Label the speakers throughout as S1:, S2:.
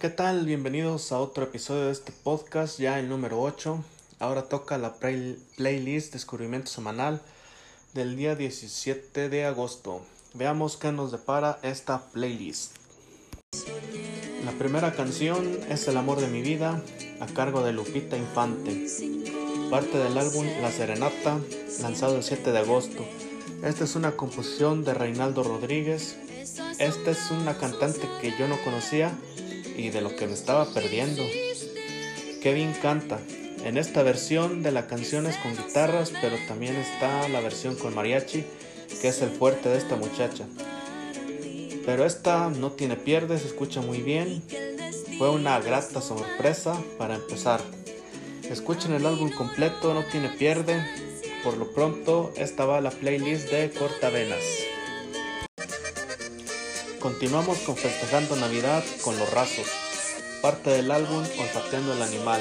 S1: ¿Qué tal? Bienvenidos a otro episodio de este podcast, ya el número 8. Ahora toca la playlist Descubrimiento Semanal del día 17 de agosto. Veamos qué nos depara esta playlist. La primera canción es El amor de mi vida, a cargo de Lupita Infante. Parte del álbum La Serenata, lanzado el 7 de agosto. Esta es una composición de Reinaldo Rodríguez. Esta es una cantante que yo no conocía y de lo que me estaba perdiendo. Kevin canta. En esta versión de la canción es con guitarras, pero también está la versión con mariachi, que es el fuerte de esta muchacha. Pero esta no tiene pierde, se escucha muy bien. Fue una grata sorpresa para empezar. Escuchen el álbum completo, no tiene pierde. Por lo pronto, esta va a la playlist de Cortavenas. Continuamos con Festejando Navidad con Los Rasos, parte del álbum Olfateando el Animal,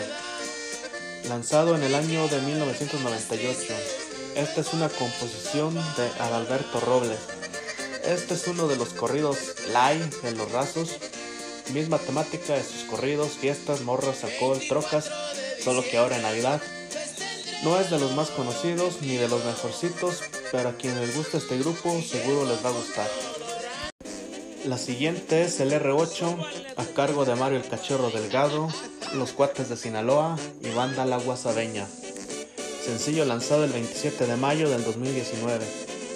S1: lanzado en el año de 1998. Esta es una composición de Adalberto Robles. Este es uno de los corridos live de Los Rasos, misma temática de sus corridos, fiestas, morras, alcohol, trocas, solo que ahora en Navidad. No es de los más conocidos ni de los mejorcitos, pero a quienes les gusta este grupo seguro les va a gustar. La siguiente es el R8 a cargo de Mario el Cachorro Delgado, Los Cuates de Sinaloa y Banda La Guasabeña. Sencillo lanzado el 27 de mayo del 2019.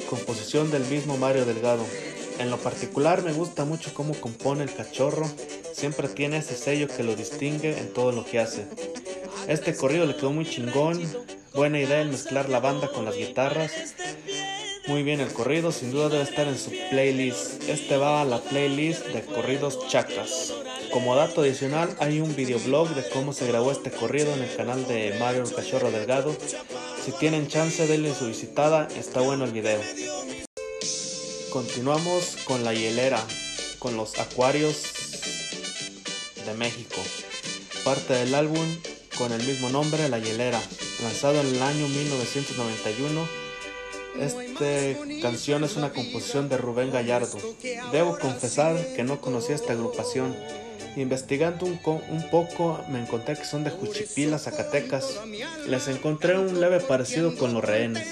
S1: Composición del mismo Mario Delgado. En lo particular me gusta mucho cómo compone el cachorro, siempre tiene ese sello que lo distingue en todo lo que hace. Este corrido le quedó muy chingón, buena idea el mezclar la banda con las guitarras muy bien el corrido, sin duda debe estar en su playlist. Este va a la playlist de corridos chacas. Como dato adicional, hay un videoblog de cómo se grabó este corrido en el canal de Mario el Cachorro Delgado. Si tienen chance, denle su visitada, está bueno el video. Continuamos con la hielera, con los acuarios de México. Parte del álbum con el mismo nombre, La Hielera, lanzado en el año 1991 esta canción es una composición de Rubén Gallardo. Debo confesar que no conocía esta agrupación. Investigando un, un, poco me encontré que son de Juchipila, Zacatecas. Les encontré un leve parecido con los rehenes.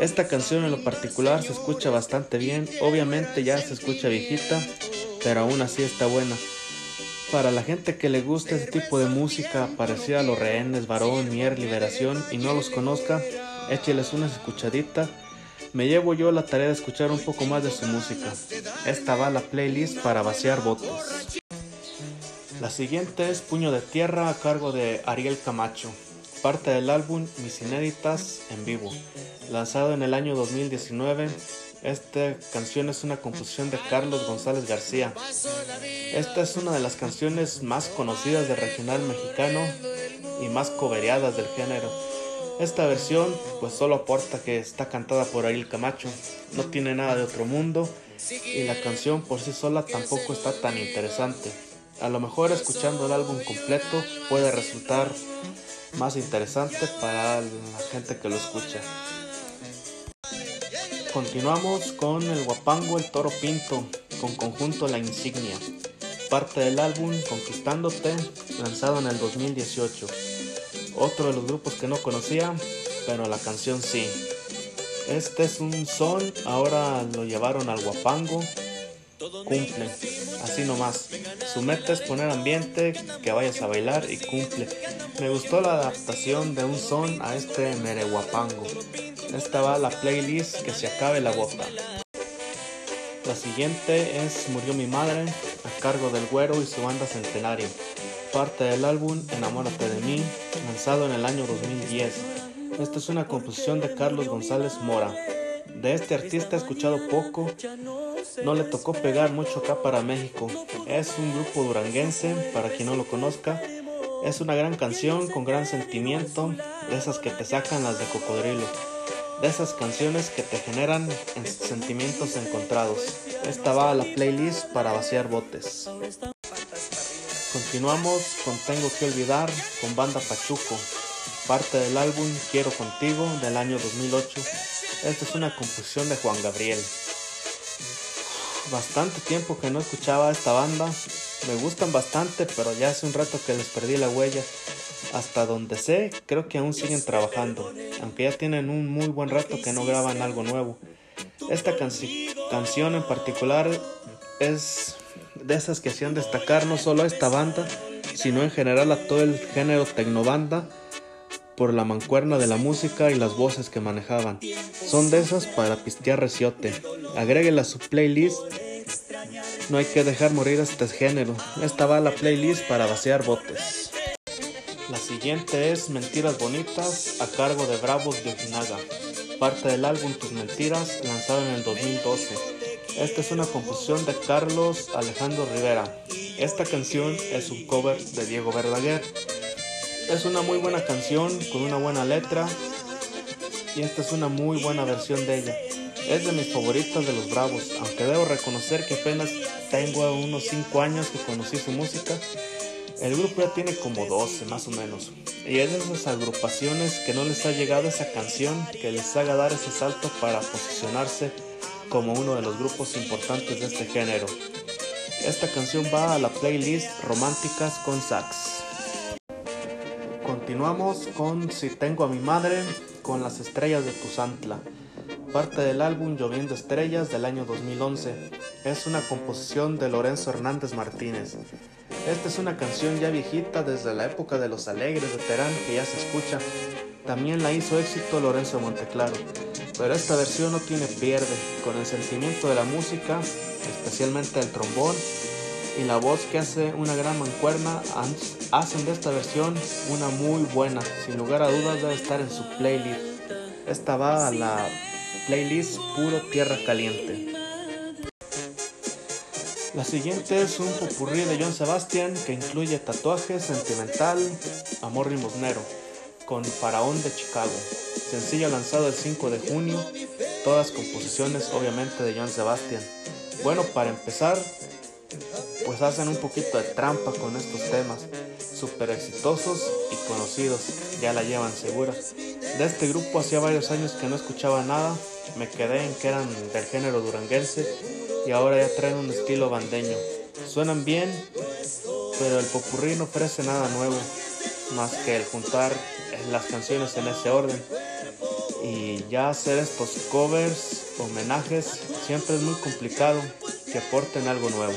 S1: Esta canción en lo particular se escucha bastante bien. Obviamente ya se escucha viejita, pero aún así está buena. Para la gente que le gusta este tipo de música parecida a los rehenes, varón, mier, liberación y no los conozca, écheles una escuchadita. Me llevo yo la tarea de escuchar un poco más de su música. Esta va a la playlist para vaciar botes. La siguiente es Puño de Tierra a cargo de Ariel Camacho, parte del álbum Mis Inéditas en vivo, lanzado en el año 2019. Esta canción es una composición de Carlos González García. Esta es una de las canciones más conocidas del regional mexicano y más cobereadas del género. Esta versión pues solo aporta que está cantada por Ariel Camacho, no tiene nada de otro mundo y la canción por sí sola tampoco está tan interesante. A lo mejor escuchando el álbum completo puede resultar más interesante para la gente que lo escucha. Continuamos con el guapango El Toro Pinto con conjunto La Insignia, parte del álbum Conquistándote lanzado en el 2018 otro de los grupos que no conocía, pero la canción sí. Este es un son, ahora lo llevaron al guapango. Cumple, así nomás. Su meta es poner ambiente, que vayas a bailar y cumple. Me gustó la adaptación de un son a este mere guapango. Esta va a la playlist que se acabe la bota. La siguiente es Murió mi madre, a cargo del güero y su banda centenario parte del álbum Enamórate de mí, lanzado en el año 2010. Esta es una composición de Carlos González Mora. De este artista he escuchado poco, no le tocó pegar mucho acá para México. Es un grupo duranguense, para quien no lo conozca. Es una gran canción con gran sentimiento, de esas que te sacan las de cocodrilo, de esas canciones que te generan sentimientos encontrados. Esta va a la playlist para vaciar botes. Continuamos con Tengo que olvidar con Banda Pachuco, parte del álbum Quiero contigo del año 2008. Esta es una composición de Juan Gabriel. Bastante tiempo que no escuchaba esta banda Me gustan bastante, pero ya hace un rato que les perdí la huella. Hasta donde sé, creo que aún siguen trabajando, aunque ya tienen un muy buen rato que no graban algo nuevo. Esta canción en particular es de esas que hacían destacar no solo a esta banda, sino en general a todo el género tecnobanda por la mancuerna de la música y las voces que manejaban. Son de esas para pistear reciote. Agréguela a su playlist. No hay que dejar morir este género. Esta va a la playlist para vaciar botes. La siguiente es Mentiras Bonitas a cargo de Bravos de Ojinaga, parte del álbum Tus Mentiras lanzado en el 2012. Esta es una composición de Carlos Alejandro Rivera. Esta canción es un cover de Diego Verdaguer. Es una muy buena canción con una buena letra y esta es una muy buena versión de ella. Es de mis favoritas de los Bravos, aunque debo reconocer que apenas tengo unos 5 años que conocí su música. El grupo ya tiene como 12 más o menos. Y es de esas agrupaciones que no les ha llegado esa canción que les haga dar ese salto para posicionarse como uno de los grupos importantes de este género. Esta canción va a la playlist Románticas con Sax. Continuamos con Si tengo a mi madre con las estrellas de Tuzantla, parte del álbum Lloviendo Estrellas del año 2011. Es una composición de Lorenzo Hernández Martínez. Esta es una canción ya viejita desde la época de Los Alegres de Terán que ya se escucha. También la hizo éxito Lorenzo Monteclaro, pero esta versión no tiene pierde, con el sentimiento de la música, especialmente el trombón, y la voz que hace una gran mancuerna hacen de esta versión una muy buena. Sin lugar a dudas debe estar en su playlist. Esta va a la playlist Puro Tierra Caliente. La siguiente es un popurrí de John Sebastian que incluye tatuajes, sentimental, amor limosnero, con Faraón de Chicago. Sencillo lanzado el 5 de junio, todas composiciones obviamente de John Sebastian. Bueno, para empezar, pues hacen un poquito de trampa con estos temas, súper exitosos y conocidos, ya la llevan segura. De este grupo hacía varios años que no escuchaba nada, me quedé en que eran del género duranguense y ahora ya traen un estilo bandeño. Suenan bien, pero el popurrí no ofrece nada nuevo, más que el juntar las canciones en ese orden. Y ya hacer estos covers, homenajes, siempre es muy complicado que aporten algo nuevo.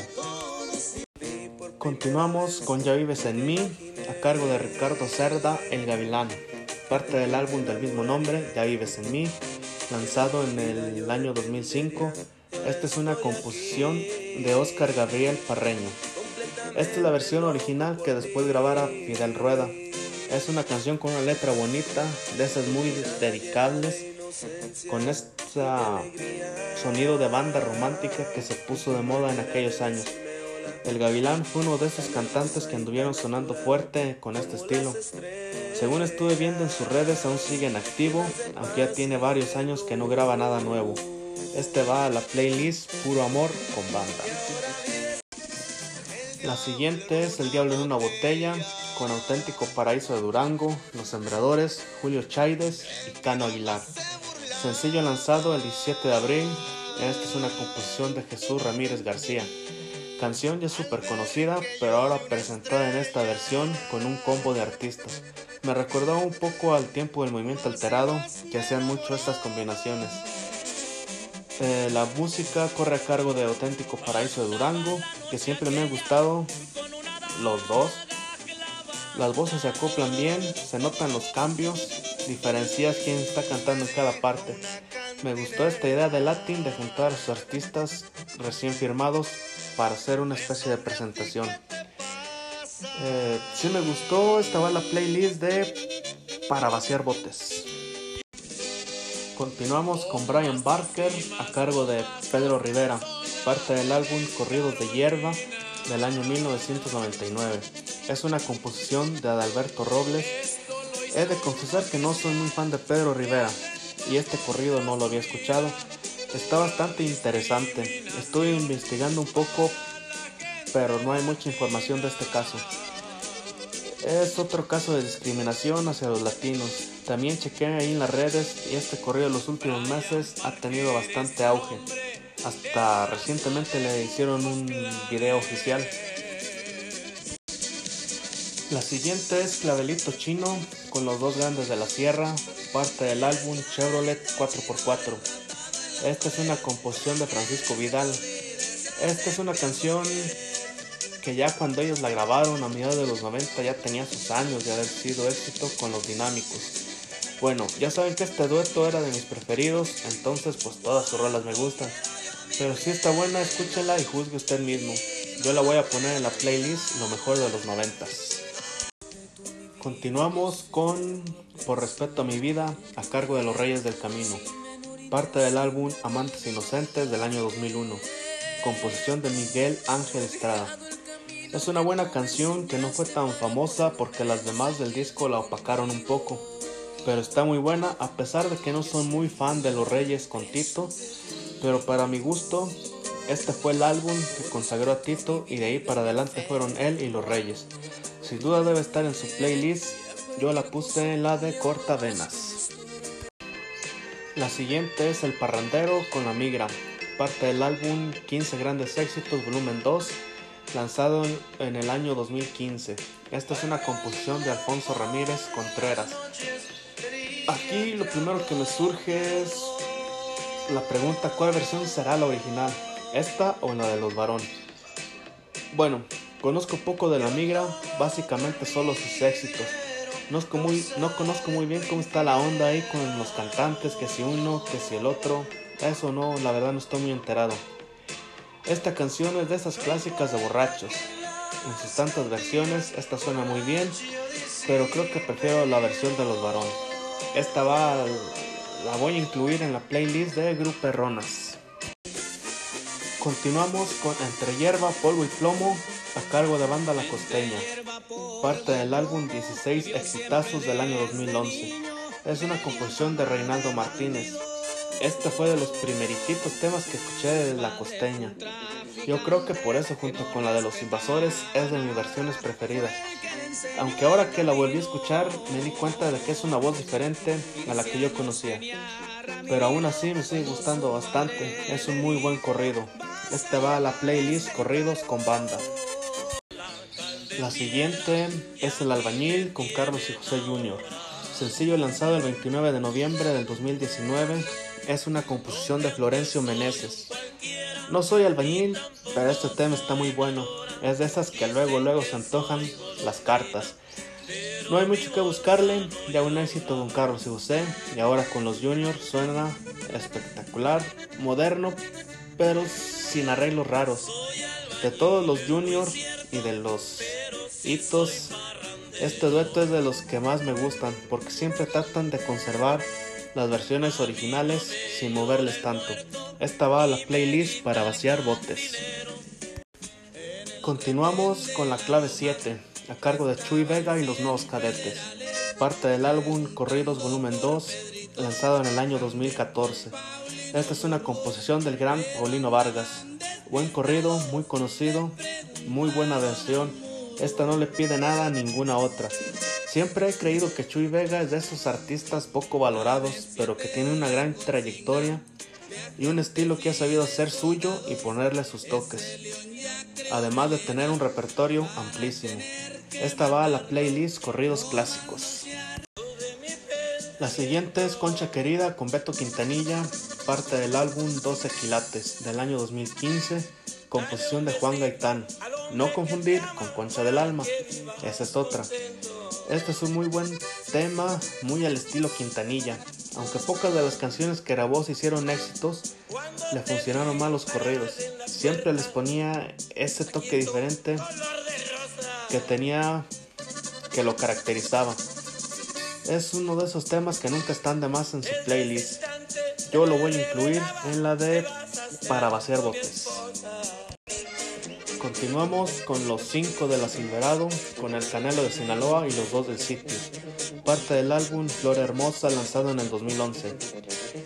S1: Continuamos con Ya vives en mí, a cargo de Ricardo Cerda, El Gavilán, parte del álbum del mismo nombre, Ya vives en mí, lanzado en el año 2005. Esta es una composición de Oscar Gabriel Parreño. Esta es la versión original que después grabara Fidel Rueda. Es una canción con una letra bonita, de esas muy dedicables, con este sonido de banda romántica que se puso de moda en aquellos años. El Gavilán fue uno de esos cantantes que anduvieron sonando fuerte con este estilo. Según estuve viendo en sus redes, aún sigue en activo, aunque ya tiene varios años que no graba nada nuevo. Este va a la playlist Puro Amor con Banda. La siguiente es El Diablo en una Botella, con auténtico paraíso de Durango, Los Sembradores, Julio Chaides y Cano Aguilar. Sencillo lanzado el 17 de abril, esta es una composición de Jesús Ramírez García. Canción ya súper conocida, pero ahora presentada en esta versión con un combo de artistas. Me recordó un poco al tiempo del movimiento alterado, que hacían mucho estas combinaciones. Eh, la música corre a cargo de Auténtico Paraíso de Durango, que siempre me ha gustado, los dos. Las voces se acoplan bien, se notan los cambios, diferencias quién está cantando en cada parte. Me gustó esta idea de Latin de juntar a sus artistas recién firmados para hacer una especie de presentación. Eh, si me gustó, estaba la playlist de Para vaciar botes. Continuamos con Brian Barker a cargo de Pedro Rivera, parte del álbum Corridos de Hierba del año 1999. Es una composición de Adalberto Robles. He de confesar que no soy muy fan de Pedro Rivera y este corrido no lo había escuchado, Está bastante interesante. Estoy investigando un poco, pero no hay mucha información de este caso. Es otro caso de discriminación hacia los latinos. También chequeé ahí en las redes y este corrido en los últimos meses ha tenido bastante auge. Hasta recientemente le hicieron un video oficial. La siguiente es Clavelito Chino con los dos grandes de la sierra, parte del álbum Chevrolet 4x4. Esta es una composición de Francisco Vidal. Esta es una canción que ya cuando ellos la grabaron a mediados de los 90 ya tenía sus años de haber sido éxito con los dinámicos. Bueno, ya saben que este dueto era de mis preferidos, entonces pues todas sus rolas me gustan. Pero si está buena, escúchenla y juzgue usted mismo. Yo la voy a poner en la playlist lo mejor de los noventas. Continuamos con Por respeto a mi vida a cargo de los Reyes del Camino, parte del álbum Amantes Inocentes del año 2001, composición de Miguel Ángel Estrada. Es una buena canción que no fue tan famosa porque las demás del disco la opacaron un poco, pero está muy buena a pesar de que no soy muy fan de los Reyes con Tito, pero para mi gusto este fue el álbum que consagró a Tito y de ahí para adelante fueron él y los Reyes. Sin duda debe estar en su playlist. Yo la puse en la de Corta Venas. La siguiente es El Parrandero con la Migra, parte del álbum 15 Grandes Éxitos Volumen 2, lanzado en el año 2015. Esta es una composición de Alfonso Ramírez Contreras. Aquí lo primero que me surge es la pregunta ¿cuál versión será la original? ¿Esta o la de los varones? Bueno, Conozco poco de la migra, básicamente solo sus éxitos. No, conozco muy bien cómo está la onda ahí con los cantantes, que si uno, que si el otro. Eso no, la verdad no estoy muy enterado. Esta canción es de esas clásicas de borrachos. En sus tantas versiones, esta suena muy bien, pero creo que prefiero la versión de los varones. Esta va, la voy a incluir en la playlist de Grupo Perronas. Continuamos con Entre Hierba, Polvo y Plomo a cargo de Banda La Costeña, parte del álbum 16 Exitazos del año 2011. Es una composición de Reinaldo Martínez. Este fue de los primeritos temas que escuché de La Costeña. Yo creo que por eso junto con la de Los Invasores es de mis versiones preferidas. Aunque ahora que la volví a escuchar me di cuenta de que es una voz diferente a la que yo conocía. Pero aún así me sigue gustando bastante, es un muy buen corrido. Este va a la playlist Corridos con Banda. La siguiente es El Albañil con Carlos y José Jr. Sencillo lanzado el 29 de noviembre del 2019. Es una composición de Florencio Meneses. No soy albañil, pero este tema está muy bueno. Es de esas que luego luego se antojan las cartas. No hay mucho que buscarle, ya un éxito con Carlos y José y ahora con los Juniors suena espectacular, moderno, pero sin arreglos raros. De todos los Juniors y de los hitos. Este dueto es de los que más me gustan porque siempre tratan de conservar las versiones originales sin moverles tanto. Esta va a la playlist para vaciar botes. Continuamos con la clave 7, a cargo de Chuy Vega y los nuevos cadetes, parte del álbum Corridos Volumen 2, lanzado en el año 2014. Esta es una composición del gran Paulino Vargas. Buen corrido, muy conocido, muy buena versión esta no le pide nada a ninguna otra. Siempre he creído que Chuy Vega es de esos artistas poco valorados, pero que tiene una gran trayectoria y un estilo que ha sabido hacer suyo y ponerle sus toques, además de tener un repertorio amplísimo. Esta va a la playlist Corridos Clásicos. La siguiente es Concha Querida con Beto Quintanilla, parte del álbum 12 Quilates del año 2015, composición de Juan Gaitán. No confundir con Concha del Alma, esa es otra. Este es un muy buen tema, muy al estilo Quintanilla. Aunque pocas de las canciones que grabó se hicieron éxitos, le funcionaron mal los corridos. Siempre les ponía ese toque diferente que tenía, que lo caracterizaba. Es uno de esos temas que nunca están de más en su playlist. Yo lo voy a incluir en la de Para vaciar botes. Continuamos con los 5 de la Silverado, con el Canelo de Sinaloa y los dos del sitio, parte del álbum Flor Hermosa lanzado en el 2011.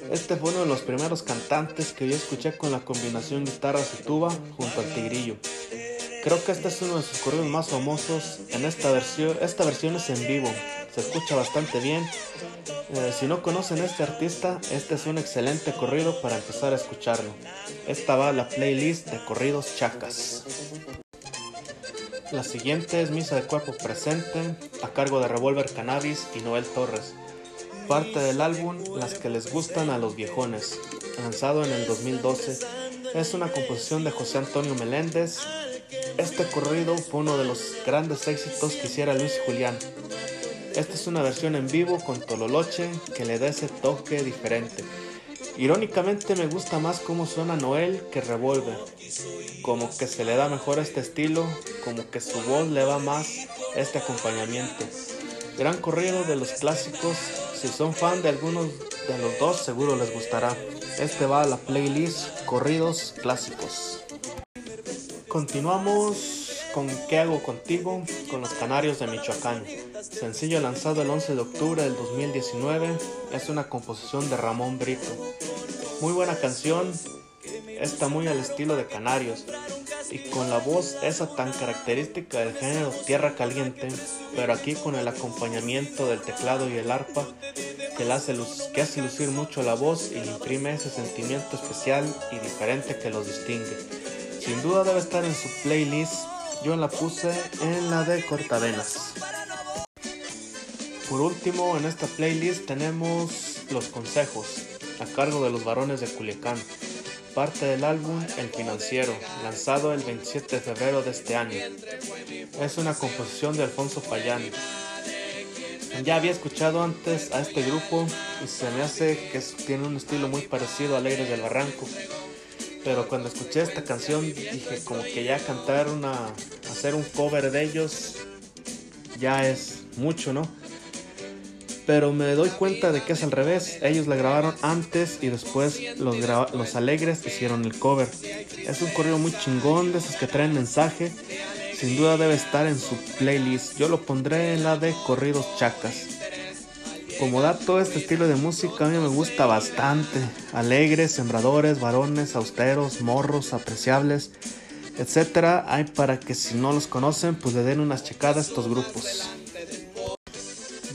S1: Este fue uno de los primeros cantantes que yo escuché con la combinación guitarras y tuba junto al tigrillo. Creo que este es uno de sus corridos más famosos. En esta versión, esta versión es en vivo, se escucha bastante bien. Eh, si no conocen a este artista, este es un excelente corrido para empezar a escucharlo. Esta va a la playlist de corridos chacas. La siguiente es Misa de Cuerpo Presente, a cargo de Revolver Cannabis y Noel Torres. Parte del álbum Las que les gustan a los viejones, lanzado en el 2012. Es una composición de José Antonio Meléndez. Este corrido fue uno de los grandes éxitos que hiciera Luis Julián. Esta es una versión en vivo con Tololoche que le da ese toque diferente. Irónicamente me gusta más cómo suena Noel que Revolver. Como que se le da mejor este estilo, como que su voz le va más este acompañamiento. Gran corrido de los clásicos, si son fan de algunos de los dos seguro les gustará. Este va a la playlist Corridos Clásicos. Continuamos con ¿Qué hago contigo? con los Canarios de Michoacán. Sencillo lanzado el 11 de octubre del 2019, es una composición de Ramón Brito. Muy buena canción, está muy al estilo de Canarios y con la voz esa tan característica del género Tierra Caliente, pero aquí con el acompañamiento del teclado y el arpa que, hace, hace lucir mucho la voz y imprime ese sentimiento especial y diferente que los distingue. Sin duda debe estar en su playlist yo la puse en la de cortavenas. Por último, en esta playlist tenemos los consejos a cargo de los varones de Culiacán, parte del álbum El Financiero, lanzado el 27 de febrero de este año. Es una composición de Alfonso Payán. Ya había escuchado antes a este grupo y se me hace que tiene un estilo muy parecido a Alegres del Barranco pero cuando escuché esta canción dije como que ya cantar una, hacer un cover de ellos ya es mucho, ¿no? Pero me doy cuenta de que es al revés. Ellos la grabaron antes y después los, los alegres hicieron el cover. Es un corrido muy chingón de esos que traen mensaje. Sin duda debe estar en su playlist. Yo lo pondré en la de corridos chacas. Como dato, este estilo de música a mí me gusta bastante. Alegres, sembradores, varones, austeros, morros, apreciables, etcétera. Hay para que si no los conocen, pues le den unas checadas a estos grupos.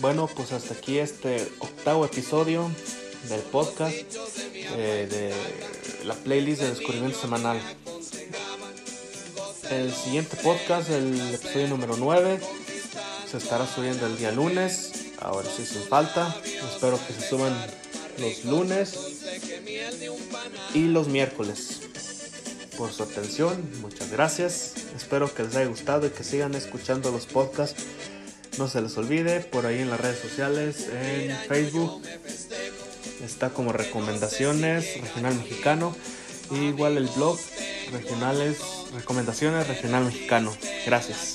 S1: Bueno, pues hasta aquí este octavo episodio del podcast eh, de la playlist de descubrimiento semanal. El siguiente podcast, el episodio número 9, se estará subiendo el día lunes ahora sí sin falta. Espero que se suban los lunes y los miércoles. Por su atención, muchas gracias. Espero que les haya gustado y que sigan escuchando los podcasts. No se les olvide, por ahí en las redes sociales, en Facebook, está como recomendaciones regional mexicano. igual el blog regionales recomendaciones regional mexicano. Gracias.